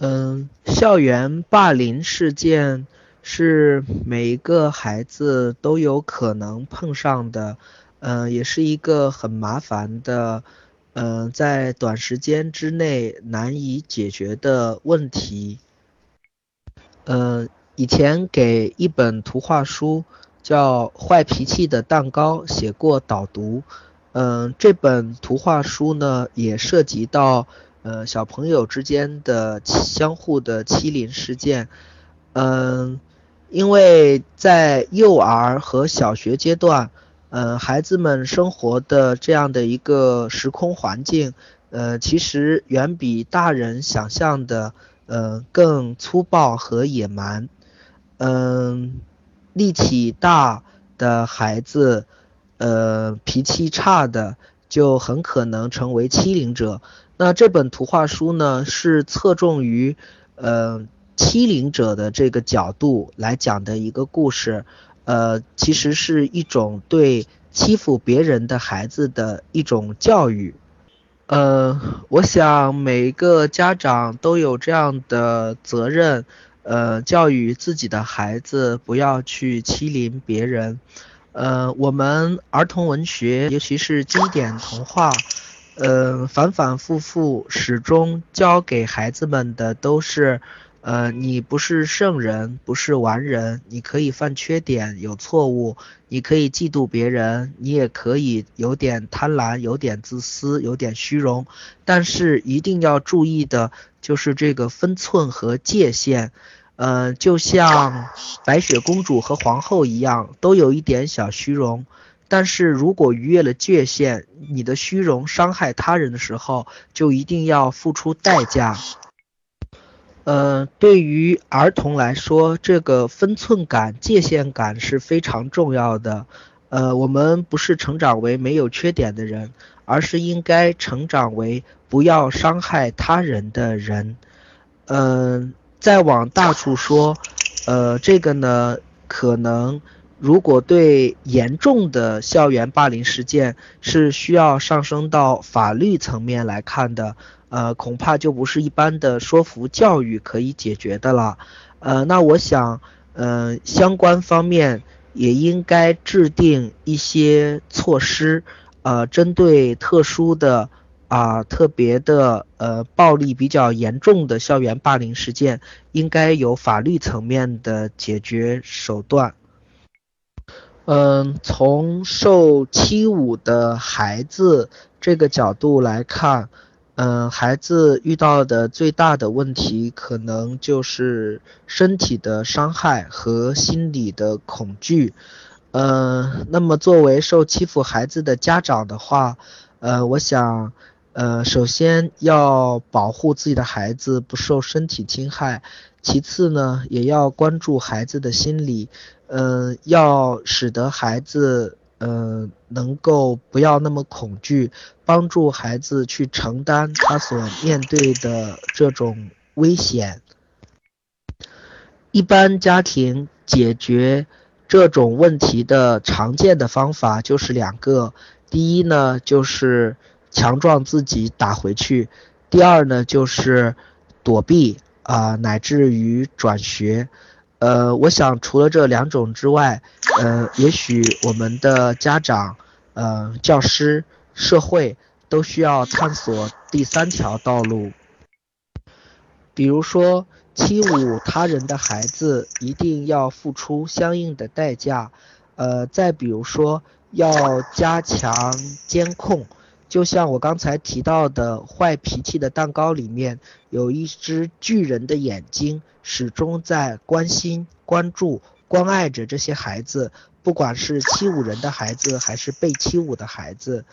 嗯，校园霸凌事件是每一个孩子都有可能碰上的，嗯，也是一个很麻烦的，嗯，在短时间之内难以解决的问题。嗯，以前给一本图画书叫《坏脾气的蛋糕》写过导读，嗯，这本图画书呢也涉及到。呃，小朋友之间的相互的欺凌事件，嗯，因为在幼儿和小学阶段，嗯，孩子们生活的这样的一个时空环境，呃，其实远比大人想象的，呃，更粗暴和野蛮，嗯，力气大的孩子，呃，脾气差的，就很可能成为欺凌者。那这本图画书呢，是侧重于，呃，欺凌者的这个角度来讲的一个故事，呃，其实是一种对欺负别人的孩子的一种教育，呃，我想每一个家长都有这样的责任，呃，教育自己的孩子不要去欺凌别人，呃，我们儿童文学，尤其是经典童话。呃，反反复复，始终教给孩子们的都是，呃，你不是圣人，不是完人，你可以犯缺点，有错误，你可以嫉妒别人，你也可以有点贪婪，有点自私，有点虚荣，但是一定要注意的就是这个分寸和界限，呃，就像白雪公主和皇后一样，都有一点小虚荣。但是如果逾越了界限，你的虚荣伤害他人的时候，就一定要付出代价。呃，对于儿童来说，这个分寸感、界限感是非常重要的。呃，我们不是成长为没有缺点的人，而是应该成长为不要伤害他人的人。嗯，再往大处说，呃，这个呢，可能。如果对严重的校园霸凌事件是需要上升到法律层面来看的，呃，恐怕就不是一般的说服教育可以解决的了。呃，那我想，呃，相关方面也应该制定一些措施，呃，针对特殊的啊特别的呃暴力比较严重的校园霸凌事件，应该有法律层面的解决手段。嗯，从受欺侮的孩子这个角度来看，嗯，孩子遇到的最大的问题可能就是身体的伤害和心理的恐惧。嗯，那么作为受欺负孩子的家长的话，呃，我想，呃，首先要保护自己的孩子不受身体侵害，其次呢，也要关注孩子的心理。嗯，要使得孩子，嗯，能够不要那么恐惧，帮助孩子去承担他所面对的这种危险。一般家庭解决这种问题的常见的方法就是两个，第一呢就是强壮自己打回去，第二呢就是躲避啊，乃至于转学。呃，我想除了这两种之外，呃，也许我们的家长、呃，教师、社会都需要探索第三条道路。比如说，欺侮他人的孩子一定要付出相应的代价。呃，再比如说，要加强监控。就像我刚才提到的坏脾气的蛋糕里面，有一只巨人的眼睛，始终在关心、关注、关爱着这些孩子，不管是欺侮人的孩子，还是被欺侮的孩子，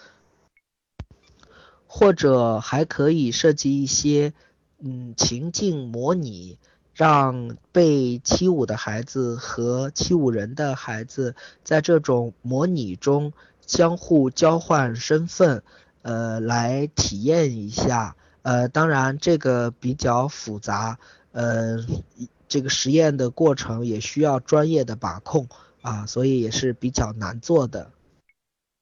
或者还可以设计一些嗯情境模拟，让被欺侮的孩子和欺侮人的孩子在这种模拟中相互交换身份。呃，来体验一下，呃，当然这个比较复杂，呃，这个实验的过程也需要专业的把控啊，所以也是比较难做的。